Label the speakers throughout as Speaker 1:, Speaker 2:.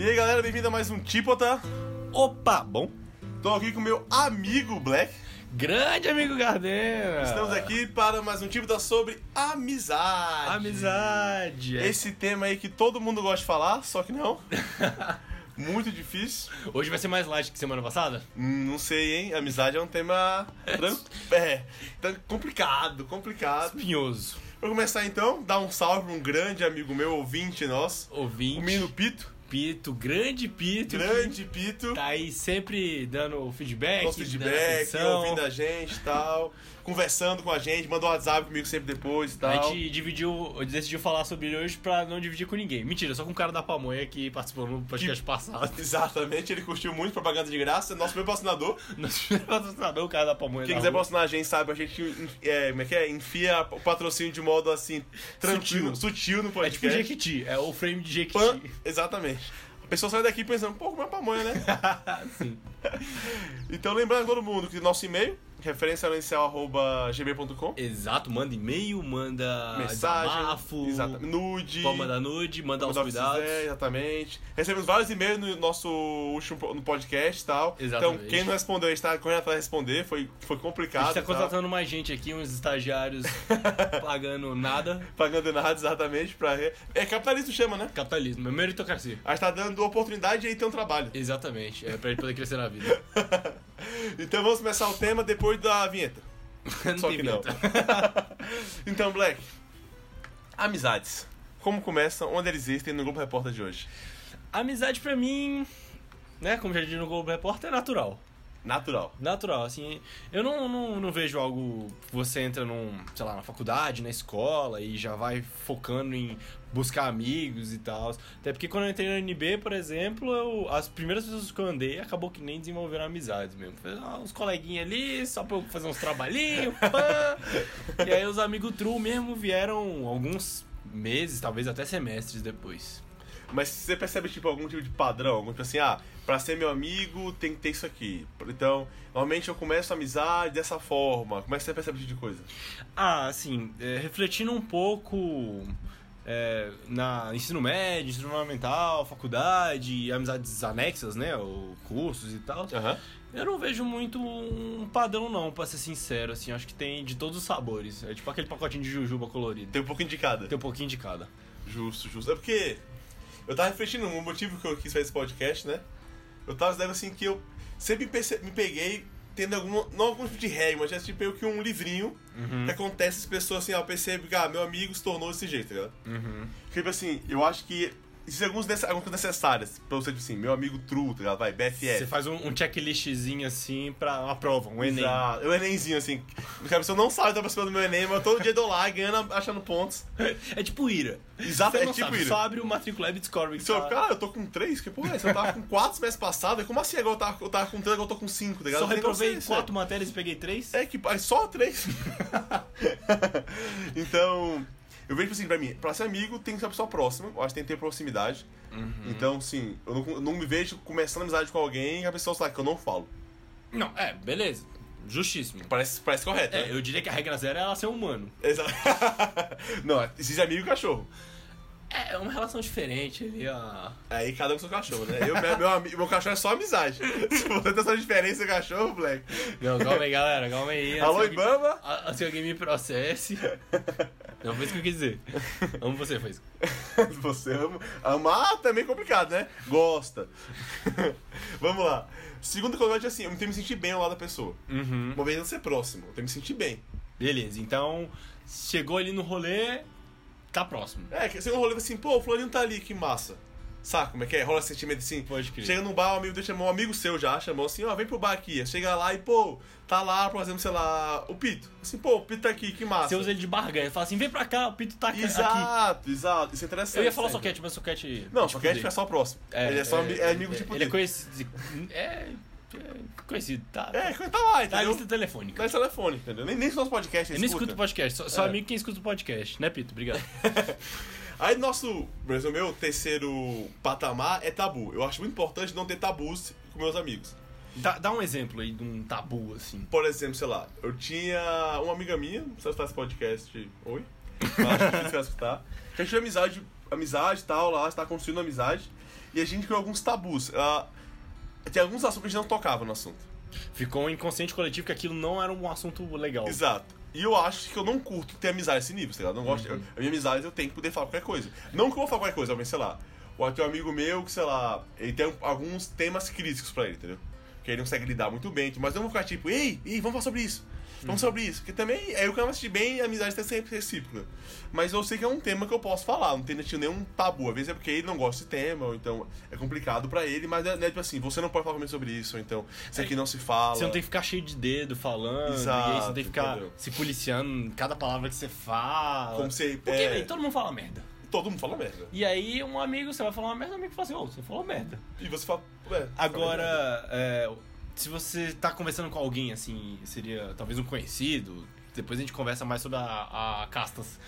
Speaker 1: E aí galera, bem-vindo a mais um Tipota.
Speaker 2: Opa, bom.
Speaker 1: Tô aqui com meu amigo Black.
Speaker 2: Grande amigo Gardena.
Speaker 1: Estamos aqui para mais um Tipota sobre amizade.
Speaker 2: Amizade. é.
Speaker 1: Esse tema aí que todo mundo gosta de falar, só que não. Muito difícil.
Speaker 2: Hoje vai ser mais light que semana passada?
Speaker 1: Hum, Não sei, hein? Amizade é um tema é, complicado, complicado.
Speaker 2: Espinhoso.
Speaker 1: Pra começar então, dar um salve pra um grande amigo meu, ouvinte nosso,
Speaker 2: Ouvinte.
Speaker 1: o Mino Pito.
Speaker 2: Pito, grande Pito.
Speaker 1: Grande Pito.
Speaker 2: Tá aí sempre dando feedback. dando
Speaker 1: feedback, ouvindo a gente e tal, conversando com a gente, mandou um WhatsApp comigo sempre depois e
Speaker 2: A
Speaker 1: tal.
Speaker 2: gente dividiu, decidiu falar sobre ele hoje pra não dividir com ninguém. Mentira, só com o cara da pamonha que participou no podcast passado.
Speaker 1: Exatamente, ele curtiu muito propaganda de graça, nosso primeiro patrocinador.
Speaker 2: Nosso primeiro patrocinador, o cara da pamonha.
Speaker 1: Quem
Speaker 2: da
Speaker 1: quiser patrocinar a gente, sabe, a gente é, como é que é? enfia o patrocínio de modo assim, tranquilo, sutil, no
Speaker 2: É
Speaker 1: podcast.
Speaker 2: tipo Jequiti, é o frame de Jequiti.
Speaker 1: Pan- Exatamente. A pessoa sai daqui pensando, pô, como é pamonha, né?
Speaker 2: Sim.
Speaker 1: então lembrando a todo mundo que nosso e-mail, referenciainicial.gmail.com
Speaker 2: Exato, manda e-mail, manda
Speaker 1: Mensagem,
Speaker 2: desabafo,
Speaker 1: nude,
Speaker 2: pode mandar nude, mandar os cuidados.
Speaker 1: quiser, exatamente. Recebemos vários e-mails no nosso último no podcast e tal.
Speaker 2: Exatamente.
Speaker 1: Então, quem não respondeu, a gente tá correndo atrás de responder. Foi, foi
Speaker 2: A
Speaker 1: complicado.
Speaker 2: gente tá
Speaker 1: e
Speaker 2: contratando mais gente aqui, uns estagiários pagando nada.
Speaker 1: Pagando nada exatamente pra. É capitalismo chama, né?
Speaker 2: Capitalismo, é meritocracia.
Speaker 1: A gente tá dando oportunidade de aí ter um trabalho.
Speaker 2: Exatamente, é pra ele poder crescer na vida.
Speaker 1: então vamos começar o tema depois da vinheta.
Speaker 2: não
Speaker 1: Só que não. então, Black. Amizades. Como começam, onde eles existem no Globo Repórter de hoje?
Speaker 2: Amizade pra mim, né, como já disse no Globo Repórter, é natural.
Speaker 1: Natural.
Speaker 2: Natural, assim, eu não, não, não vejo algo você entra num, sei lá, na faculdade, na escola e já vai focando em buscar amigos e tal. Até porque quando eu entrei na NB, por exemplo, eu, as primeiras pessoas que eu andei acabou que nem desenvolveram amizades mesmo. Foi ah, uns coleguinhas ali, só pra eu fazer uns trabalhinhos. E aí os amigos true mesmo vieram alguns meses, talvez até semestres depois.
Speaker 1: Mas você percebe, tipo, algum tipo de padrão? Algum tipo assim, ah, pra ser meu amigo tem que ter isso aqui. Então, normalmente eu começo a amizade dessa forma. Como é que você percebe esse tipo de coisa?
Speaker 2: Ah, assim, é, refletindo um pouco é, na ensino médio, ensino fundamental, faculdade, amizades anexas, né, ou cursos e tal,
Speaker 1: Aham.
Speaker 2: eu não vejo muito um padrão não, pra ser sincero, assim, acho que tem de todos os sabores, é tipo aquele pacotinho de jujuba colorido,
Speaker 1: Tem um pouco indicada.
Speaker 2: tem um pouquinho de cada.
Speaker 1: Justo, justo. É porque eu tava refletindo no motivo que eu quis fazer esse podcast, né? Eu tava dizendo assim que eu sempre me peguei tendo algum, não algum tipo de regra, mas é tipo meio que um livrinho
Speaker 2: Uhum.
Speaker 1: que acontece as pessoas assim, ó, eu percebo que ah, meu amigo se tornou desse jeito, tá ligado?
Speaker 2: Uhum.
Speaker 1: Tipo assim, eu acho que existem alguns algumas coisas necessárias pra você, tipo assim, meu amigo true, tá ligado? Vai, BFF.
Speaker 2: Você faz um, um checklistzinho assim pra uma prova, um Enem.
Speaker 1: Exato. O Enemzinho, assim. A pessoa não sabe tá participando do meu Enem, mas todo dia eu dou lá, ganhando, achando pontos.
Speaker 2: É tipo ira.
Speaker 1: Exato, é tipo
Speaker 2: sabe,
Speaker 1: ira.
Speaker 2: Só abre o Matricula e descobre que
Speaker 1: Se eu,
Speaker 2: tá-
Speaker 1: cara, eu tô com três? Que porra é? Eu tava com quatro semestres passados. Como assim agora eu tava, eu tava com três, agora eu tô com cinco, tá ligado?
Speaker 2: Só reprovei quatro matérias e peguei três?
Speaker 1: É que é só três. então, eu vejo assim, pra mim, pra ser amigo tem que ser uma pessoa próxima. Eu acho que tem que ter proximidade.
Speaker 2: Uhum.
Speaker 1: Então, sim, eu não, eu não me vejo começando amizade com alguém e a pessoa sabe que eu não falo.
Speaker 2: Não, é, beleza. Justíssimo.
Speaker 1: Parece, parece correto,
Speaker 2: É,
Speaker 1: né?
Speaker 2: eu diria que a regra zero é ela ser humano.
Speaker 1: Exato. não, existe amigo e cachorro.
Speaker 2: É uma relação diferente ali, ó.
Speaker 1: Aí cada um com seu cachorro, né? Eu, meu, meu, meu cachorro é só amizade. Se você tem essa diferença cachorro, moleque.
Speaker 2: Não, calma aí, galera, calma aí.
Speaker 1: Alô, Ibama?
Speaker 2: Se alguém me processe. Não foi isso que eu quis dizer. Amo você, foi isso.
Speaker 1: Você ama. Amar também é complicado, né? Gosta. Vamos lá. Segunda coisa, assim, eu tenho que me sentir bem ao lado da pessoa.
Speaker 2: Uhum.
Speaker 1: Uma vez não ser próximo, eu tenho que me sentir bem.
Speaker 2: Beleza, então chegou ali no rolê, tá próximo.
Speaker 1: É, que você não rolê assim, pô, o Florinho tá ali, que massa. Saca como é que é? Rola sentimento assim.
Speaker 2: Pode crer.
Speaker 1: Chega num bar, um amigo dele chamou um amigo seu já, chamou assim, ó, vem pro bar aqui. Chega lá e, pô, tá lá, por exemplo, sei lá, o Pito. Assim, pô, o Pito tá aqui, que massa.
Speaker 2: Você usa ele de barganha, fala assim, vem pra cá, o Pito tá aqui.
Speaker 1: Exato, exato. Isso é interessante.
Speaker 2: Eu ia falar
Speaker 1: sempre.
Speaker 2: soquete, mas soquete.
Speaker 1: Não,
Speaker 2: tipo
Speaker 1: Soquete
Speaker 2: dele.
Speaker 1: é só próximo. ele é só ami- é amigo tipo
Speaker 2: Ele é conhecido. É, é conhecido, tá?
Speaker 1: É, tá lá,
Speaker 2: Tá na
Speaker 1: entendeu?
Speaker 2: lista telefônica.
Speaker 1: Tá no telefone, entendeu? Nem, nem se nosso podcast
Speaker 2: Eu nem
Speaker 1: escuta.
Speaker 2: escuto podcast, só, só
Speaker 1: É.
Speaker 2: amigo quem escuta o podcast, né, Pito? Obrigado.
Speaker 1: Aí nosso, exemplo, meu terceiro patamar é tabu. Eu acho muito importante não ter tabus com meus amigos.
Speaker 2: dá, dá um exemplo aí de um tabu, assim.
Speaker 1: Por exemplo, sei lá, eu tinha uma amiga minha, se ela escutar esse podcast, oi? Acho difícil ela escutar. Que a gente tinha amizade, amizade e tal, lá, está construindo amizade. e a gente criou alguns tabus. Ah, tem alguns assuntos que a gente não tocava no assunto.
Speaker 2: Ficou um inconsciente coletivo que aquilo não era um assunto legal.
Speaker 1: Exato. E eu acho que eu não curto ter amizade nesse nível, tá ligado? Eu Não gosto. eu- a minha amizade eu tenho que poder falar qualquer coisa. Não que eu vou falar qualquer coisa, mas sei lá. Ou tem um amigo meu que, sei lá, ele tem alguns temas críticos pra ele, entendeu? Que ele não consegue lidar muito bem, mas eu não vou ficar tipo, ei, ei, vamos falar sobre isso. Vamos sobre isso. Porque também, é eu quero assistir bem e a amizade tá sempre recíproca. Mas eu sei que é um tema que eu posso falar, não tem nenhum tabu. Às vezes é porque ele não gosta desse tema, ou então é complicado pra ele, mas é, é tipo assim, você não pode falar comigo sobre isso, ou então isso aqui não se fala.
Speaker 2: Você não tem que ficar cheio de dedo falando,
Speaker 1: Exato,
Speaker 2: e aí você não tem que ficar
Speaker 1: entendeu?
Speaker 2: se policiando em cada palavra que você fala.
Speaker 1: Como você.
Speaker 2: Porque,
Speaker 1: é,
Speaker 2: velho, todo mundo fala merda.
Speaker 1: Todo mundo fala merda.
Speaker 2: E aí, um amigo, você vai falar uma merda, um amigo fala assim, ô, você falou merda.
Speaker 1: E você fala. Ué,
Speaker 2: Agora, é, se você tá conversando com alguém, assim, seria talvez um conhecido, depois a gente conversa mais sobre a, a castas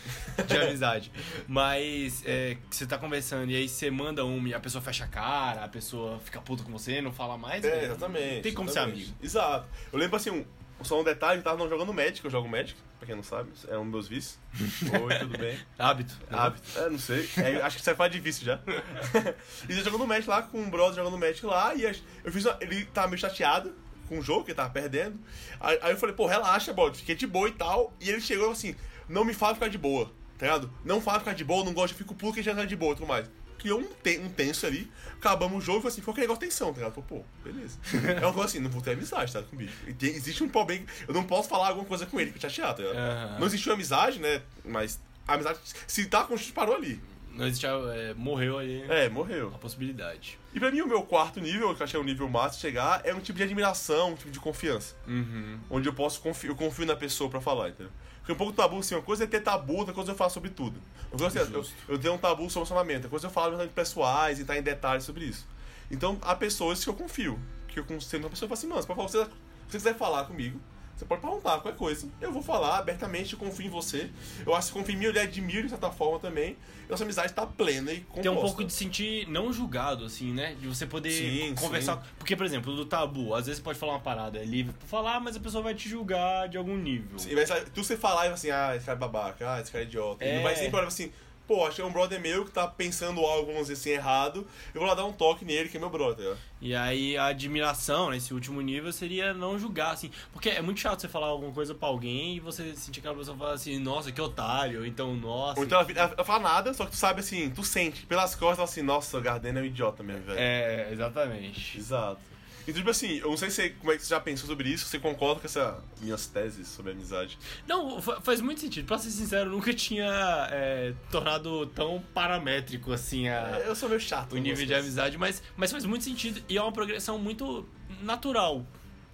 Speaker 2: de amizade. Mas é, você tá conversando e aí você manda uma e a pessoa fecha a cara, a pessoa fica puta com você, não fala mais.
Speaker 1: É,
Speaker 2: velho.
Speaker 1: exatamente.
Speaker 2: Tem como ser
Speaker 1: exatamente.
Speaker 2: amigo.
Speaker 1: Exato. Eu lembro assim, um, só um detalhe, eu tava não jogando Magic, eu jogo Magic, pra quem não sabe, é um dos meus vícios. Oi, tudo bem?
Speaker 2: Hábito.
Speaker 1: Hábito. É, não sei. É, acho que você faz de vício já. e eu jogando Magic lá com um brother jogando Magic lá, e eu fiz uma- ele tava meio chateado com o jogo, que ele tava perdendo. Aí, aí eu falei, pô, relaxa, bode, fiquei de boa e tal. E ele chegou assim, não me fala ficar de boa, tá ligado? Não fala ficar de boa, não gosto, eu fico puto que já tá de boa e tudo mais. Criou um, te- um tenso ali, acabamos o jogo e foi assim, foi aquele negócio de tensão, tá ligado? Falei, pô, beleza. É uma coisa assim, não vou ter amizade, tá, com o bicho. Tem- existe um problema, eu não posso falar alguma coisa com ele, que eu chateado, tá ligado?
Speaker 2: Aham.
Speaker 1: Não existiu amizade, né? Mas a amizade, se tá com parou ali.
Speaker 2: Não existe, é, morreu aí
Speaker 1: É, morreu.
Speaker 2: a possibilidade.
Speaker 1: E pra mim, o meu quarto nível, que eu achei o nível máximo de chegar, é um tipo de admiração, um tipo de confiança.
Speaker 2: Uhum.
Speaker 1: Onde eu posso confiar, eu confio na pessoa pra falar, entendeu? Porque um pouco tabu, assim, uma coisa é ter tabu, outra coisa eu falo sobre tudo. Coisa, eu,
Speaker 2: Justo.
Speaker 1: eu tenho um tabu sobre relacionamento, outra coisa eu falo de pessoais e tá em detalhes sobre isso. Então, há pessoas que eu confio. Que eu consigo uma pessoa e falo assim, mano, se você quiser falar comigo, você pode perguntar qualquer coisa. Eu vou falar abertamente, confio em você. Eu acho que confio em mim, eu lhe admiro de certa forma também. Nossa amizade tá plena e composta.
Speaker 2: Tem um pouco de sentir não julgado, assim, né? De você poder
Speaker 1: Sim,
Speaker 2: conversar.
Speaker 1: sim.
Speaker 2: Porque, por exemplo, do tabu, às vezes você pode falar uma parada, é livre pra falar, mas a pessoa vai te julgar de algum nível.
Speaker 1: Sim, mas tu você falar e assim, ah, esse cara é babaca, ah, esse cara é idiota. Ele
Speaker 2: É.
Speaker 1: não vai sempre olhar assim, pô, é um brother meu que tá pensando algo, vamos dizer assim, errado. Eu vou lá dar um toque nele, que é meu brother.
Speaker 2: E aí a admiração, nesse último nível, seria não julgar, assim. Porque é muito chato você falar alguma coisa pra alguém e você sentir que a pessoa fala assim, nossa, que otário, ou então, nossa.
Speaker 1: Ou então ela, ela, ela fala nada, só que tu sabe assim, tu sente, pelas costas, assim, nossa, o Gardena é um idiota mesmo, velho.
Speaker 2: É, exatamente.
Speaker 1: Exato. Então, tipo assim, eu não sei se, como é que você já pensou sobre isso, você concorda com essas minhas teses sobre amizade.
Speaker 2: Não, fa- faz muito sentido. Pra ser sincero, eu nunca tinha é, tornado tão paramétrico assim a,
Speaker 1: É, eu sou meio chato.
Speaker 2: o nível de amizade, mas, mas faz muito sentido e é uma progressão muito natural.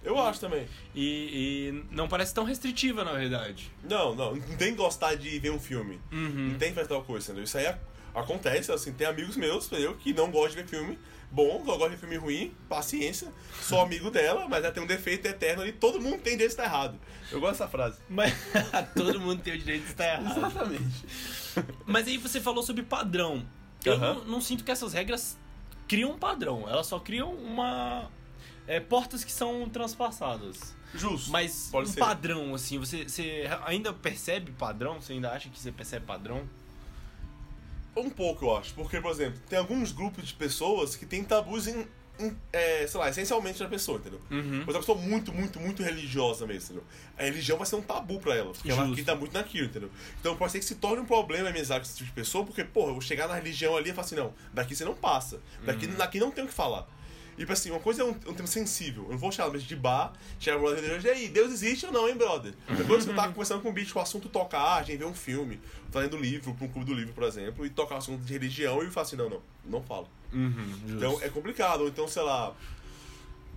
Speaker 1: Eu acho também.
Speaker 2: E, e não parece tão restritiva, na verdade.
Speaker 1: Não, não, não tem gostar de ver um filme.
Speaker 2: Uhum.
Speaker 1: Não tem fazer tal coisa, entendeu? Isso aí ac- acontece, assim, tem amigos meus, entendeu? Que não gostam de ver filme bom, só gostam de filme ruim, paciência, sou amigo dela, mas ela tem um defeito eterno ali, todo mundo tem desse tá errado. Eu gosto dessa frase.
Speaker 2: Mas todo mundo tem o direito de estar errado.
Speaker 1: Exatamente.
Speaker 2: Mas aí você falou sobre padrão. Eu
Speaker 1: Aham.
Speaker 2: não, não sinto que essas regras criam um padrão. Elas só criam uma. é, portas que são transpassadas.
Speaker 1: Justo.
Speaker 2: Mas
Speaker 1: Pode
Speaker 2: um
Speaker 1: ser.
Speaker 2: padrão, assim, você, você ainda percebe padrão? Você ainda acha que você percebe padrão?
Speaker 1: Um pouco, eu acho. Porque, por exemplo, tem alguns grupos de pessoas que têm tabus em, em, é, sei lá, essencialmente na pessoa, entendeu?
Speaker 2: Uhum.
Speaker 1: Mas é uma pessoa muito, muito, muito religiosa mesmo, entendeu? A religião vai ser um tabu pra ela, porque ela
Speaker 2: Justo.
Speaker 1: acredita muito naquilo, entendeu? Então pode ser que se torne um problema a amizade com esse tipo de pessoa, porque, porra, eu vou chegar na religião ali e falar assim, não, daqui você não passa. Daqui,
Speaker 2: Uhum.
Speaker 1: daqui não tem o que falar. E, tipo assim, uma coisa é um, um tema sensível. Eu não vou no meio de bar, chegar no brother religioso, e aí, Deus existe ou não, hein, brother? Depois que eu tava conversando com o bicho, o assunto tocar, a gente vê um filme, tá lendo livro, pra um clube do livro, por exemplo, e tocar o assunto de religião, e eu falo assim, não, não, não falo.
Speaker 2: Uhum,
Speaker 1: Então é complicado. Ou então, sei lá,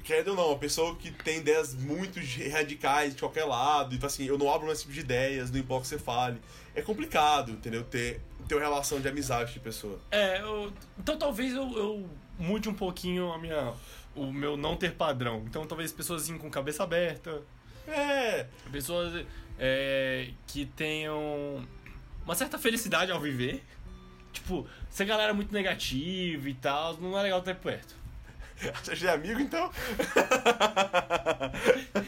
Speaker 1: querendo ou não, uma pessoa que tem ideias muito radicais de qualquer lado, e fala assim, eu não abro esse tipo de ideias, não importa o que você fale. É complicado, entendeu? Ter, ter uma relação de amizade de pessoa.
Speaker 2: É, eu- então talvez eu, eu mude um pouquinho a minha, o meu não ter padrão. Então talvez pessoas assim, com cabeça aberta,
Speaker 1: É,
Speaker 2: pessoas é, que tenham uma certa felicidade ao viver. Tipo, se a galera é muito negativa e tal, não é legal estar perto.
Speaker 1: você já é amigo, então?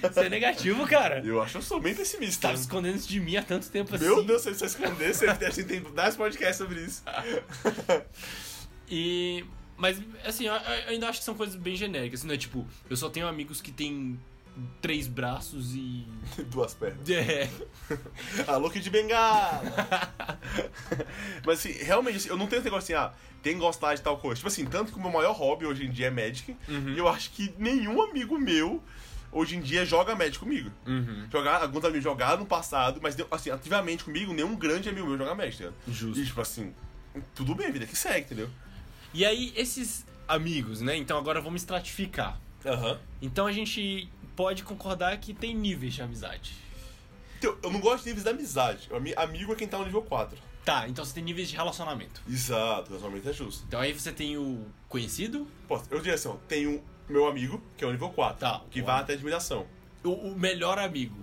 Speaker 2: Você é negativo, cara.
Speaker 1: Eu acho que eu sou bem
Speaker 2: Você
Speaker 1: pessimista.
Speaker 2: tava escondendo isso de mim há tanto tempo assim.
Speaker 1: Meu Deus, se você esconder, você deve ter tem 10 podcasts sobre isso.
Speaker 2: E. Mas, assim, eu, eu ainda acho que são coisas bem genéricas. Não é tipo, eu só tenho amigos que têm três braços e.
Speaker 1: Duas pernas.
Speaker 2: É.
Speaker 1: Alô, Kid Bengala! Mas assim, realmente, assim, eu não tenho esse negócio assim, ah, tem que gostar de tal coisa. Tipo assim, tanto que o meu maior hobby hoje em dia é Magic. E eu acho que nenhum amigo meu hoje em dia joga Magic comigo.
Speaker 2: Uhum.
Speaker 1: Jogar, alguns amigos jogaram no passado, mas assim, ativamente comigo, nenhum grande amigo meu joga Magic, tá ligado?
Speaker 2: Justo.
Speaker 1: E tipo assim, tudo bem, vida que segue, entendeu?
Speaker 2: E aí, esses amigos, né? Então agora vamos estratificar.
Speaker 1: Aham.
Speaker 2: Então a gente pode concordar que tem níveis de amizade.
Speaker 1: Então, eu não gosto de níveis da amizade. Amigo é quem tá no nível 4.
Speaker 2: Tá, então você tem níveis de relacionamento.
Speaker 1: Exato, relacionamento é justo.
Speaker 2: Então aí você tem o conhecido,
Speaker 1: Pô, eu diria assim, ó, tem o meu amigo, que é o nível 4,
Speaker 2: Tá,
Speaker 1: que vai até admiração.
Speaker 2: o, o melhor amigo.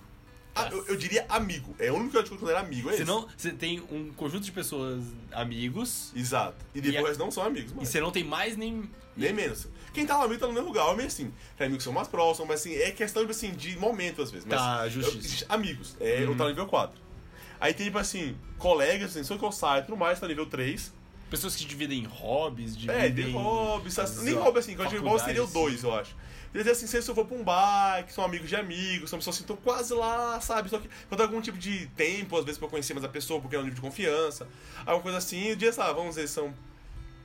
Speaker 1: Ah, eu, eu diria amigo. É o único que eu considero amigo, é esse.
Speaker 2: Senão, você tem um conjunto de pessoas amigos
Speaker 1: Exato. E depois
Speaker 2: E a-
Speaker 1: não são amigos,
Speaker 2: e você não tem mais nem.
Speaker 1: Nem menos. Quem tá no amigo tá no mesmo lugar, é meio assim. Tem amigos que são mais próximos, mas assim, é questão tipo, assim, de momento às vezes. Mas,
Speaker 2: Tá,
Speaker 1: eu-
Speaker 2: justiça.
Speaker 1: existe amigos, é, eu
Speaker 2: Uhum.
Speaker 1: tô no nível 4. Aí tem, tipo assim, colegas, assim, só que eu saio e tudo mais, tá no nível 3.
Speaker 2: Pessoas que dividem hobbies,
Speaker 1: É,
Speaker 2: dividem.
Speaker 1: de hobby, sabe?
Speaker 2: as
Speaker 1: nem hobby assim, quando eu digo hobby seria o 2, eu acho. Quer dizer assim, se eu for pra um bar, que são amigos de amigos, são pessoas que estão quase lá, sabe? Só que quando algum tipo de tempo, às vezes, pra eu conhecer mais a pessoa, porque é um nível de confiança, alguma coisa assim, o dia, sabe, vamos dizer, são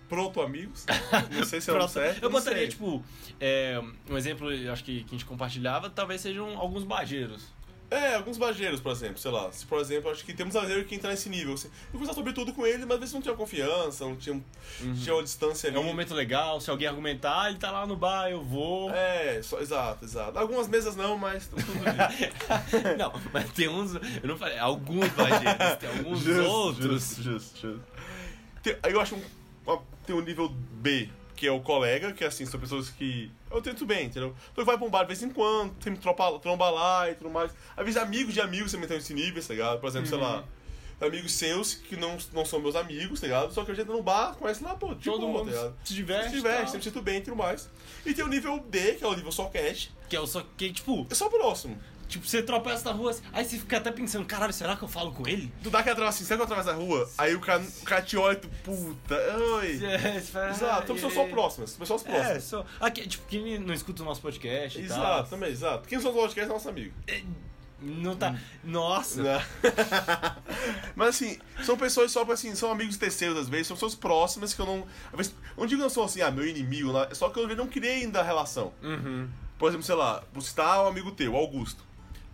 Speaker 1: proto-amigos. Não sei se é o
Speaker 2: Pronto.
Speaker 1: certo.
Speaker 2: Eu botaria,
Speaker 1: sei.
Speaker 2: tipo, é, um exemplo, eu acho que, que a gente compartilhava, talvez sejam alguns bageiros.
Speaker 1: É, alguns bageiros, por exemplo, sei lá. Se, por exemplo, acho que temos bageiro que entra nesse nível. Assim, eu conversar sobre tudo com ele, mas às vezes não tinha confiança, não tinha, tinha uma distância ali.
Speaker 2: É um momento legal, se alguém argumentar, "Ah, ele tá lá no bar, eu vou.
Speaker 1: É, só- exato, exato. Algumas mesas não, mas tudo bem.
Speaker 2: Não, mas tem uns. Eu não falei, alguns bageiros, tem alguns
Speaker 1: Justo,
Speaker 2: outros.
Speaker 1: Justo, justo, Aí eu acho um, tem um nível B, que é o colega, que assim, são pessoas que. Eu tento bem, entendeu? Então vai pra um bar de vez em quando, sempre tropa, tromba lá e tudo mais. Às vezes amigos de amigos também estão nesse nível, tá ligado? Por exemplo, sei lá.
Speaker 2: Uhum.
Speaker 1: Amigos seus que não, não são meus amigos, tá ligado? Só que a gente no bar, conhece lá, pô, de
Speaker 2: Todo mundo
Speaker 1: tá
Speaker 2: se diverte.
Speaker 1: Se diverte, sempre sinto bem e tudo mais. E tem o nível D, que é o nível só cash,
Speaker 2: Que é o só que, tipo,
Speaker 1: é só próximo.
Speaker 2: Tipo, você tropeça na rua, assim, aí você fica até pensando, caralho, será que eu falo com ele?
Speaker 1: Tu dá aquela trava assim, sabe quando atravessa a rua? Aí o cara, o cara te olha e tu, puta, oi.
Speaker 2: É,
Speaker 1: Exato, são
Speaker 2: "Ah,
Speaker 1: pessoas só próximas, pessoas
Speaker 2: É,
Speaker 1: próximas.
Speaker 2: só. Aqui, tipo, quem não escuta o nosso podcast
Speaker 1: Exato,
Speaker 2: tal.
Speaker 1: também, exato. Quem são os podcasts é nosso amigo.
Speaker 2: Não tá. Nossa.
Speaker 1: Né? Mas assim, são pessoas só, assim, são amigos terceiros às vezes, são pessoas próximas que eu não. Às vezes, não digo que não são assim, ah, meu inimigo, não, só que eu não criei ainda a relação.
Speaker 2: Uhum.
Speaker 1: Por exemplo, sei lá, você tá um amigo teu, Augusto.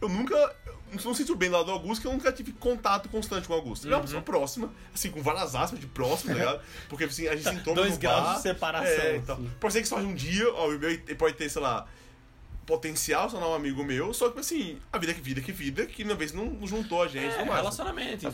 Speaker 1: Eu nunca. eu Não sinto bem lá do Augusto, que eu nunca tive contato constante com o Augusto. Ele é uma pessoa próxima, assim, com várias aspas de próximo, tá ligado? Porque assim, a gente se encontra
Speaker 2: Dois
Speaker 1: no
Speaker 2: graus
Speaker 1: bar,
Speaker 2: de separação,
Speaker 1: É, então.
Speaker 2: assim.
Speaker 1: Pode ser que só um dia, ó, o meu ele pode ter, sei lá, potencial se tornar um amigo meu, só que assim, a vida que vida que vida, que uma vez não juntou a gente
Speaker 2: É, relacionamento. Então,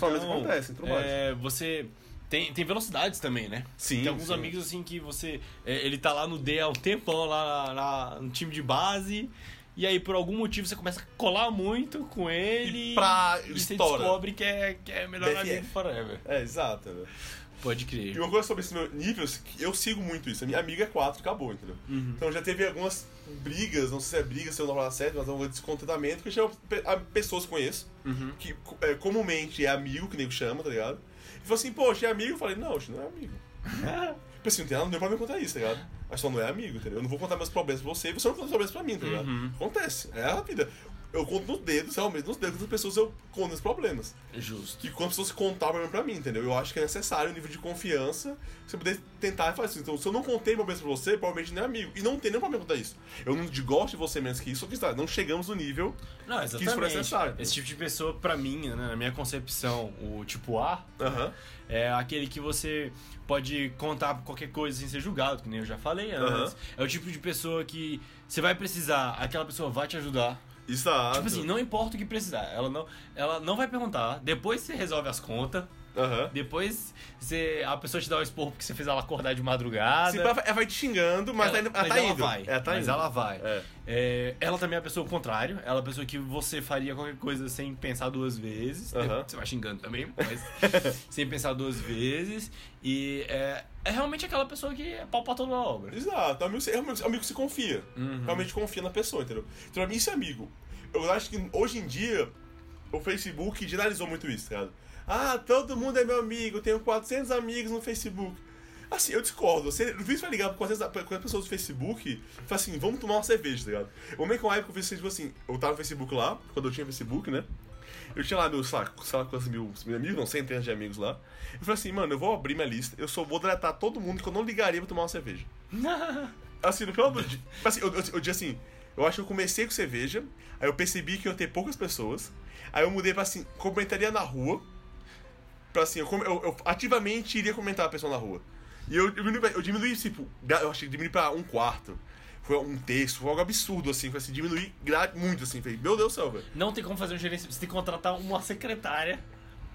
Speaker 1: tudo mais.
Speaker 2: É, você. Tem, tem velocidades também, né?
Speaker 1: Sim,
Speaker 2: Tem alguns
Speaker 1: sim.
Speaker 2: amigos assim que você. é, ele tá lá no D há um tempão, lá na- na- no time de base. E aí, por algum motivo, você começa a colar muito com ele.
Speaker 1: E pra-
Speaker 2: e você descobre que é, que é melhor
Speaker 1: BFF.
Speaker 2: amigo forever.
Speaker 1: É, exato. Né?
Speaker 2: Pode
Speaker 1: E
Speaker 2: crer.
Speaker 1: uma coisa sobre esse meu que eu sigo muito isso. A minha amiga é 4 acabou, entendeu?
Speaker 2: Uhum.
Speaker 1: Então já teve algumas brigas, não sei se é briga, se eu não falar certo, mas algum descontentamento que eu chamo pessoas que conheço,
Speaker 2: Uhum.
Speaker 1: que é, comumente é amigo, que o nego chama, tá ligado? E falou assim, poxa, é amigo? Eu falei, não, não é amigo. Tipo assim, não tem nada, tem problema contar isso, tá ligado? Mas só não é amigo, entendeu? Eu não vou contar meus problemas pra você e você não conta os problemas pra mim, tá ligado?
Speaker 2: Uhum.
Speaker 1: Acontece, é a vida. Eu conto nos dedos, realmente, nos dedos das pessoas eu conto os problemas.
Speaker 2: Justo.
Speaker 1: E quando as pessoas contar o problema pra mim, entendeu? Eu acho que é necessário um nível de confiança você poder tentar fazer isso. Então, se eu não contei problemas pra você, provavelmente não é amigo. E não tem nenhum problema contar isso. Eu não gosto de você menos que isso, só que está, não chegamos no nível.
Speaker 2: Não,
Speaker 1: Que isso for
Speaker 2: exatamente.
Speaker 1: necessário.
Speaker 2: Esse tipo de pessoa, pra mim, né, na minha concepção, o tipo A,
Speaker 1: Aham.
Speaker 2: É aquele que você pode contar qualquer coisa sem ser julgado, que nem eu já falei antes. É o tipo de pessoa que você vai precisar, aquela pessoa vai te ajudar.
Speaker 1: Exato.
Speaker 2: Tipo assim, não importa o que precisar. Ela não, ela não vai perguntar. Depois você resolve as contas.
Speaker 1: Aham.
Speaker 2: Depois você, a pessoa te dá o esporro porque você fez ela acordar de madrugada.
Speaker 1: Pá, ela vai te xingando, mas,
Speaker 2: ela,
Speaker 1: ela
Speaker 2: mas
Speaker 1: tá
Speaker 2: ela
Speaker 1: indo.
Speaker 2: vai.
Speaker 1: Ela tá
Speaker 2: mas
Speaker 1: indo.
Speaker 2: ela vai.
Speaker 1: É.
Speaker 2: É, ela também é a pessoa contrário. Ela é a pessoa que você faria qualquer coisa sem pensar duas vezes.
Speaker 1: Aham.
Speaker 2: Você vai xingando também, mas sem pensar duas vezes. E é, é realmente aquela pessoa que é pau pra toda a obra.
Speaker 1: Exato, amigo, é amigo, amigo que se confia.
Speaker 2: Uhum.
Speaker 1: Realmente confia na pessoa, entendeu? Então, pra mim, isso é amigo. Eu acho que hoje em dia, o Facebook generalizou muito isso, tá ligado? Ah, todo mundo é meu amigo, tenho 400 amigos no Facebook. Assim, eu discordo. Você, no vídeo vai ligar com as, com as pessoas do Facebook e fala assim, vamos tomar uma cerveja, tá ligado? Eu meio que uma época eu fiz tipo assim, eu tava no Facebook lá, quando eu tinha Facebook, né? Eu tinha lá meus, sei lá, sei lá quantos mil, mil amigos, não, centenas de amigos lá. Eu falei assim, mano, eu vou abrir minha lista, eu só vou deletar todo mundo que eu não ligaria pra tomar uma cerveja. assim, no final do dia. Assim, eu, eu, eu disse assim, eu acho que eu comecei com cerveja, aí eu percebi que eu ia ter poucas pessoas, aí eu mudei pra assim, comentaria na rua, pra assim, eu, eu, eu ativamente iria comentar a pessoa na rua. E eu, eu, diminui, eu diminui, tipo, eu achei que diminui pra um quarto. Foi um texto, foi algo absurdo, assim, foi assim, diminuir muito, assim, falei, meu Deus do céu, velho.
Speaker 2: Não tem como fazer um gerenciamento, você tem que contratar uma secretária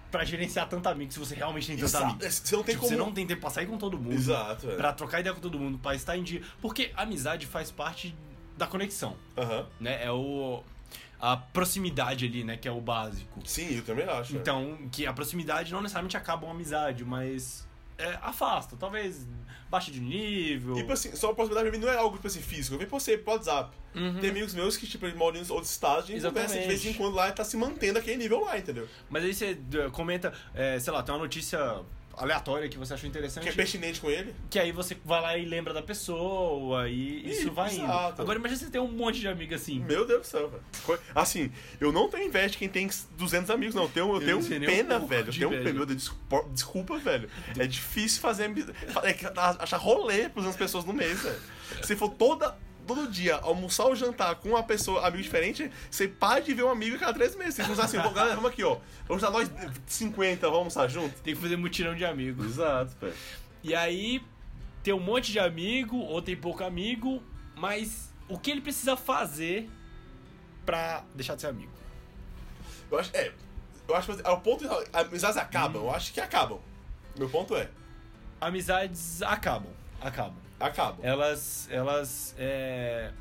Speaker 2: pra gerenciar tanto amigo, se você realmente tem tanto amigo.
Speaker 1: Você não tem
Speaker 2: Tipo,
Speaker 1: como...
Speaker 2: Você não tem tempo pra sair com todo mundo.
Speaker 1: Exato, velho.
Speaker 2: Pra trocar ideia com todo mundo, pra estar em dia. Porque amizade faz parte da conexão,
Speaker 1: Aham.
Speaker 2: né? É o... A proximidade ali, né? Que é o básico.
Speaker 1: Sim, eu também acho. velho.
Speaker 2: Então, que a proximidade não necessariamente acaba uma amizade, mas é, afasta. Talvez baixa de nível.
Speaker 1: E, tipo assim, só a proximidade pra mim não é algo, tipo assim, físico. Eu venho por você, pro WhatsApp.
Speaker 2: Uhum.
Speaker 1: Tem amigos meus que, tipo, eles moram em outros estados, conversa de vez em quando lá e tá se mantendo aquele nível lá, entendeu?
Speaker 2: Mas aí você eh, comenta, é, sei lá, tem uma notícia aleatória que você achou interessante.
Speaker 1: Que é pertinente com ele.
Speaker 2: que aí você vai lá e lembra da pessoa e isso
Speaker 1: Ih,
Speaker 2: vai indo.
Speaker 1: exato.
Speaker 2: Agora imagina você ter um monte de amigo assim.
Speaker 1: Meu Deus do céu, velho. Assim, eu não tenho inveja de quem tem 200 amigos, não. Eu tenho, eu
Speaker 2: Eu
Speaker 1: tenho
Speaker 2: um
Speaker 1: pena,
Speaker 2: pouco
Speaker 1: velho. Eu tenho
Speaker 2: inveja.
Speaker 1: pena. Desculpa, desculpa, velho. É difícil fazer é achar rolê pros as pessoas no mês, velho. Se for toda. Todo dia, almoçar ou jantar com uma pessoa, amigo diferente, você para de ver um amigo a cada três meses. Você usar assim, "Pô, galera, vamos aqui, ó. Vamos dar nós 50, vamos almoçar junto?
Speaker 2: Tem que fazer mutirão de amigos.
Speaker 1: Exato, velho.
Speaker 2: E aí tem um monte de amigo, ou tem pouco amigo, mas o que ele precisa fazer pra deixar de ser amigo?
Speaker 1: Eu acho, é. Eu acho que ao ponto. Amizades acabam, eu acho que acabam. Meu ponto é.
Speaker 2: Amizades acabam, acabam.
Speaker 1: Acabam.
Speaker 2: Elas, elas, é,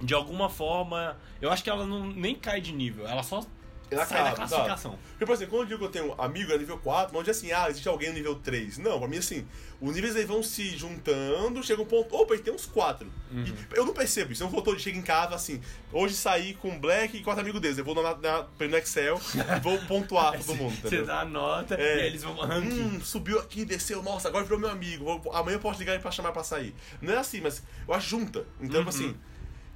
Speaker 2: de alguma forma, eu acho que ela não nem cai de nível, ela só
Speaker 1: Ela
Speaker 2: sai da
Speaker 1: acaba,
Speaker 2: classificação.
Speaker 1: Porque, por exemplo, quando eu digo que eu tenho amigo é nível 4, não é assim, ah, existe alguém no nível 3. Não, pra mim, assim, os níveis eles vão se juntando, chega um ponto, opa, ele tem uns 4.
Speaker 2: Uhum.
Speaker 1: eu não percebo isso, eu não vou todo chego em casa assim, hoje saí com o Black e quatro amigos deles, eu vou na, na, no Excel e vou pontuar todo mundo,
Speaker 2: Você dá a nota
Speaker 1: É.
Speaker 2: e aí eles vão ranking.
Speaker 1: Hum, subiu aqui, desceu, nossa, agora virou meu amigo. vou- amanhã eu posso ligar ele pra chamar pra sair. Não é assim, mas eu acho junta. Então, tipo
Speaker 2: Uhum.
Speaker 1: assim,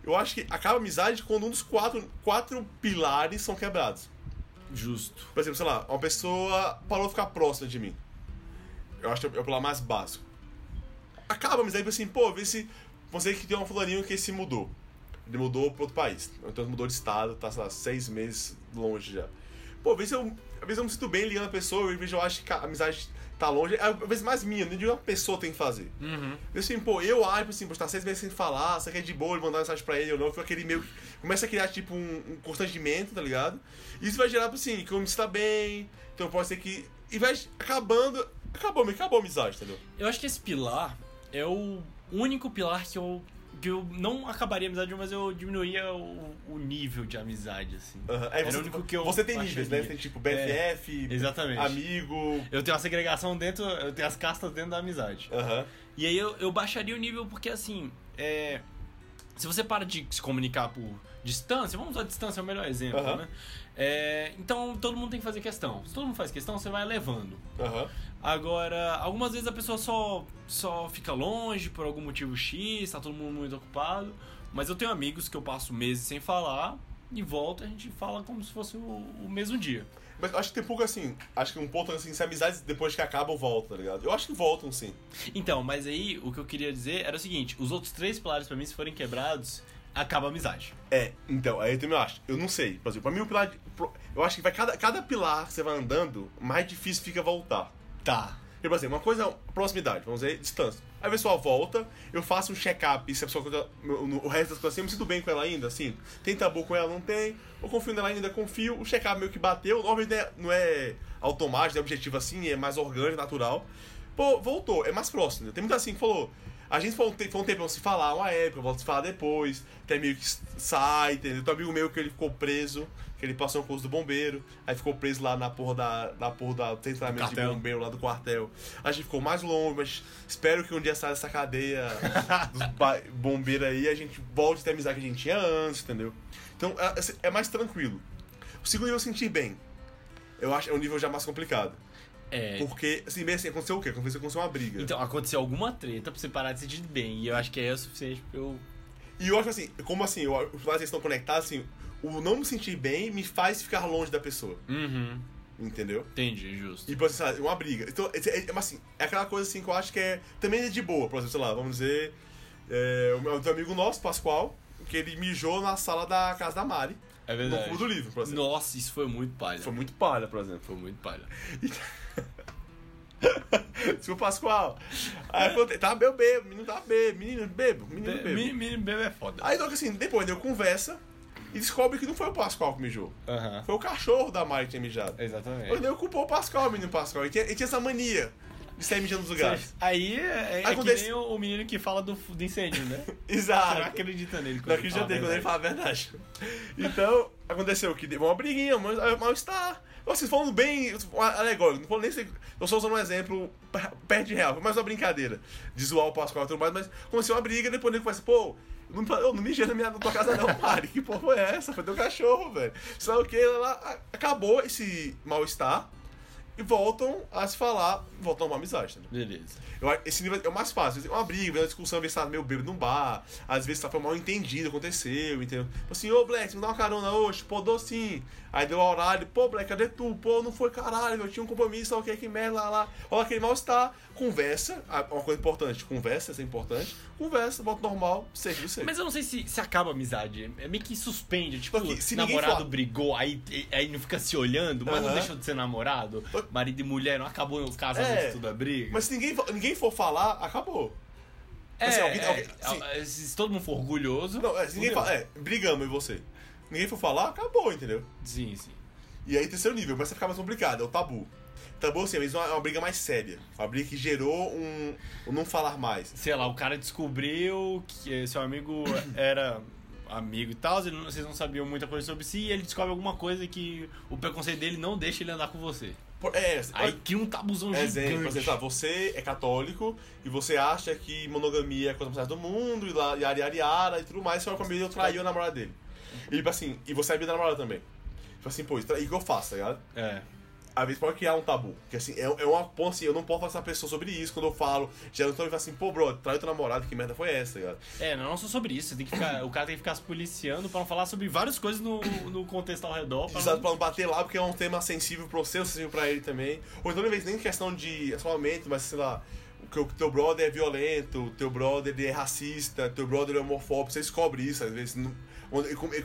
Speaker 1: eu acho que acaba a amizade quando um dos quatro, quatro pilares são quebrados.
Speaker 2: Justo.
Speaker 1: Por exemplo, sei lá, uma pessoa parou de ficar próxima de mim. Eu acho que é o pilar mais básico. Acaba a amizade, tipo assim, pô, vê se. Você que tem um fulaninho que se mudou. Ele mudou pra outro país. Então ele mudou de estado, tá, sei lá, seis meses longe já. Pô, às vezes eu, às vezes eu me sinto bem ligando a pessoa, às vezes eu acho que a amizade tá longe. Às vezes mais minha, nem de uma pessoa tem que fazer.
Speaker 2: Uhum.
Speaker 1: Eu assim, pô, eu acho assim, pô, tá seis meses sem falar, você quer de boa ele mandar mensagem pra ele ou não, fica aquele meio. Começa a criar, tipo, um, um constrangimento, tá ligado? Isso vai gerar, assim, que eu me sinta bem, então pode ser que. E vai acabando. Acabou, acabou a amizade, entendeu?
Speaker 2: Eu acho que esse pilar é o único pilar que eu, que eu não acabaria a amizade, mas eu diminuía o, o nível de amizade, assim.
Speaker 1: Aham. Aí
Speaker 2: Era
Speaker 1: você,
Speaker 2: o único que eu
Speaker 1: você tem níveis, né? Você tem tipo BFF,
Speaker 2: exatamente.
Speaker 1: amigo.
Speaker 2: Eu tenho uma segregação dentro, eu tenho as castas dentro da amizade.
Speaker 1: Aham.
Speaker 2: E aí eu, eu baixaria o nível porque, assim, é, se você para de se comunicar por distância, vamos usar a distância é o melhor exemplo,
Speaker 1: Aham.
Speaker 2: né? É, então todo mundo tem que fazer questão. Se todo mundo faz questão, você vai levando.
Speaker 1: Aham.
Speaker 2: Agora, algumas vezes a pessoa só, só fica longe por algum motivo X, tá todo mundo muito ocupado. Mas eu tenho amigos que eu passo meses sem falar e volto e a gente fala como se fosse o, o mesmo dia.
Speaker 1: Mas acho que tem pouco assim. Acho que um ponto assim, se amizades depois que acabam voltam, tá ligado? Eu acho que voltam sim.
Speaker 2: Então, mas aí o que eu queria dizer era o seguinte: os outros três pilares pra mim, se forem quebrados, acaba a amizade.
Speaker 1: É, então, aí eu também acho. Eu não sei. Por exemplo, pra mim o pilar. de- Eu acho que vai cada, cada pilar que você vai andando, mais difícil fica voltar.
Speaker 2: Tá.
Speaker 1: Por exemplo, uma coisa é proximidade, vamos dizer, distância. Aí a pessoa volta, eu faço um check-up se a pessoa. O resto das coisas assim, eu me sinto bem com ela ainda, assim. Tem tabu com ela, não tem. Eu confio nela ainda, confio. O check-up meio que bateu. Normalmente é, não é automático, é objetivo assim, é mais orgânico, natural. Pô, voltou, é mais próximo. Tem muita assim que falou. A gente foi um, te- foi um tempo pra se falar, uma época, volta a se falar depois. Tem amigo que sai, entendeu? Tem um amigo meu que ele ficou preso, que ele passou um curso do bombeiro, aí ficou preso lá na porra da. Na porra da treinamento de bombeiro lá do quartel. A gente ficou mais longe, mas espero que um dia saia dessa cadeia dos bombeiros aí a gente volte a ter a amizade que a gente tinha antes, entendeu? Então é, é mais tranquilo. O segundo nível eu sentir bem. Eu acho é um nível já mais complicado.
Speaker 2: É.
Speaker 1: Porque, assim, bem assim, aconteceu o quê? Aconteceu, aconteceu uma briga.
Speaker 2: Então, aconteceu alguma treta pra você parar de se sentir bem. E eu acho que é o suficiente pra eu.
Speaker 1: E eu acho assim, como assim, eu, os pais estão conectados, assim, o não me sentir bem me faz ficar longe da pessoa.
Speaker 2: Uhum.
Speaker 1: Entendeu?
Speaker 2: Entendi, justo.
Speaker 1: E, por exemplo, sei lá, uma briga. Então, é, é, é, assim, é aquela coisa assim que eu acho que é também é de boa, por exemplo, sei lá, vamos dizer, é, o meu amigo nosso, Pascoal, que ele mijou na sala da casa da Mari,
Speaker 2: É
Speaker 1: no
Speaker 2: verdade.
Speaker 1: clube do livro, por exemplo.
Speaker 2: Nossa, isso foi muito palha.
Speaker 1: Foi muito palha, por exemplo.
Speaker 2: Foi muito palha.
Speaker 1: Se o Pascoal. Aí aconte- tava bebo, bebo, menino tava bebo, menino bebo, menino bebo.
Speaker 2: Menino menino bebê é foda.
Speaker 1: Aí, então, assim, depois deu conversa e descobre que não foi o Pascoal que mijou.
Speaker 2: Aham.
Speaker 1: Foi o cachorro da Mari que tinha mijado.
Speaker 2: Exatamente.
Speaker 1: Eu nem culpou o Pascoal, o menino Pascoal. Ele tinha, ele tinha essa mania de sair mijando nos lugares.
Speaker 2: Aí é, é, é
Speaker 1: Acontece-
Speaker 2: que nem o, o menino que fala do, do incêndio, né? Você não
Speaker 1: Exato.
Speaker 2: acredita nele.
Speaker 1: Não acredita dele quando ele fala a verdade. Então, aconteceu que deu uma briguinha, mas aí, mal-estar. Vocês falando bem alegórico, não vou nem ser. Eu só usando um exemplo per- perto de real, foi mais uma brincadeira de zoar o Pascoal e tudo mais, mas começou uma briga, depois ele começa, pô, eu não, eu não mijei na minha na tua casa não, Mari. Que porra foi essa? Foi teu cachorro, velho. O que? Lá, a- acabou esse mal-estar e voltam a se falar, voltam a uma amizade, entendeu?
Speaker 2: Beleza.
Speaker 1: Eu esse nível é o mais fácil. Uma briga, uma discussão, às vezes tá meio bêbado num bar, às vezes tá foi mal entendido, aconteceu, entendeu? Tipo assim, ô Black, me dá uma carona hoje? Pô, dou sim. Aí deu o horário, pô, Black, cadê tu? Pô, não foi caralho, eu tinha um compromisso, ok, que merda, lá, lá. Olha aquele mal-estar, conversa, ah, uma coisa importante, conversa, isso é importante, conversa, volta normal, seja seja.
Speaker 2: Mas eu não sei se, se acaba a amizade. É meio que suspende. Tipo,
Speaker 1: Porque se
Speaker 2: namorado
Speaker 1: fala-
Speaker 2: brigou, aí, aí não fica se olhando, mas não deixou de ser namorado. Marido e mulher, não acabou o casamento
Speaker 1: É,
Speaker 2: tudo a briga.
Speaker 1: Mas se ninguém, for- ninguém for falar, acabou.
Speaker 2: é,
Speaker 1: assim, alguém-
Speaker 2: é,
Speaker 1: alguém-
Speaker 2: é, se todo mundo for orgulhoso.
Speaker 1: Não, é, se ninguém fala, é, brigamos, e você. Ninguém for falar, acabou, entendeu?
Speaker 2: Sim, sim.
Speaker 1: E aí, terceiro nível, começa a ficar mais complicado, é o tabu. Tabu, assim, é uma, é uma briga mais séria. Uma briga que gerou um, um não falar mais.
Speaker 2: Sei lá, o cara descobriu que seu amigo era amigo e tal, vocês não sabiam muita coisa sobre si, e ele descobre alguma coisa que o preconceito dele não deixa ele andar com você.
Speaker 1: Por- é,
Speaker 2: Aí cria um tabuzão
Speaker 1: exemplo,
Speaker 2: gigante.
Speaker 1: você, tá, você é católico e você acha que monogamia é a coisa mais certa do mundo, e lá, yara, yara, e tudo mais, seu amigo traiu a namorada dele. E, tipo assim, e você é da namorada também. Tipo assim, pô, e o que eu faço, tá ligado?
Speaker 2: É.
Speaker 1: Às vezes pode criar um tabu. Que assim, é, é uma ponto assim, eu não posso falar essa pessoa sobre isso quando eu falo. Já então ele fala assim, pô, bro, traiu teu namorado, que merda foi essa, tá ligado?
Speaker 2: É, não só sobre isso. Tem que ficar, o cara tem que ficar se policiando pra não falar sobre várias coisas no, no contexto ao redor. Pra
Speaker 1: Exato,
Speaker 2: não...
Speaker 1: pra não bater lá, porque é um tema sensível pra você, sensível pra ele também. Ou então, às vezes, nem questão de relacionamento, mas sei lá, que o teu brother é violento, o teu brother ele é racista, teu brother é homofóbico, você descobre isso, às vezes.